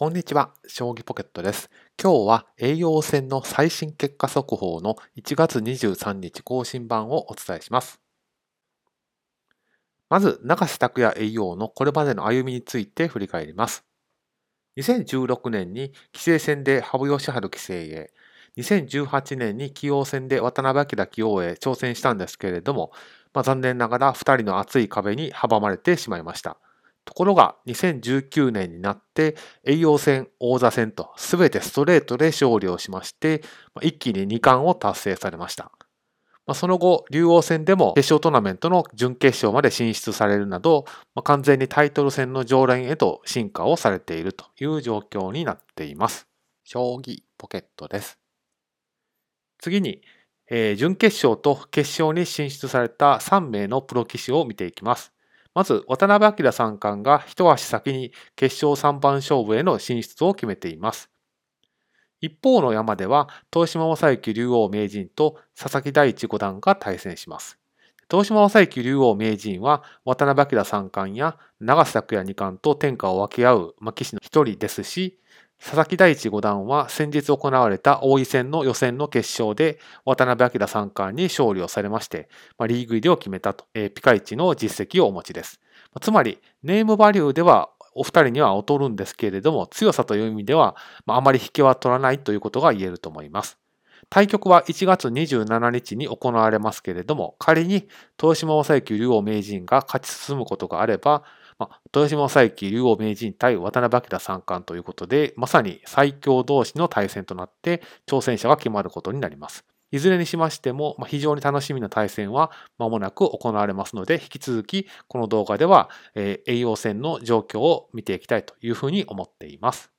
こんにちは、将棋ポケットです。今日は栄養戦の最新結果速報の1月23日更新版をお伝えします。まず、永瀬拓也栄養のこれまでの歩みについて振り返ります。2016年に棋聖戦で羽生善治棋聖へ、2018年に棋王戦で渡辺明棋王へ挑戦したんですけれども、まあ、残念ながら2人の厚い壁に阻まれてしまいました。ところが2019年になって栄養戦、王座戦と全てストレートで勝利をしまして一気に2冠を達成されました。その後、竜王戦でも決勝トーナメントの準決勝まで進出されるなど、完全にタイトル戦の常連へと進化をされているという状況になっています。将棋ポケットです。次に、えー、準決勝と決勝に進出された3名のプロ棋士を見ていきます。まず、渡辺明三冠が一足先に決勝三番勝負への進出を決めています。一方の山では、東島正幸竜王名人と佐々木大地五段が対戦します。東島正幸竜王名人は、渡辺明三冠や長瀬拓也二冠と天下を分け合う棋士の一人ですし、佐々木大地五段は先日行われた王位戦の予選の決勝で渡辺明三冠に勝利をされまして、まあ、リーグ入りを決めたと、えー、ピカイチの実績をお持ちです。つまり、ネームバリューではお二人には劣るんですけれども、強さという意味では、まあ、あまり引けは取らないということが言えると思います。対局は1月27日に行われますけれども、仮に豊島正幸竜王名人が勝ち進むことがあれば、ま、豊島正幸竜王名人対渡辺明三冠ということで、まさに最強同士の対戦となって挑戦者が決まることになります。いずれにしましても、まあ、非常に楽しみな対戦は間もなく行われますので、引き続きこの動画では、えー、栄養戦の状況を見ていきたいというふうに思っています。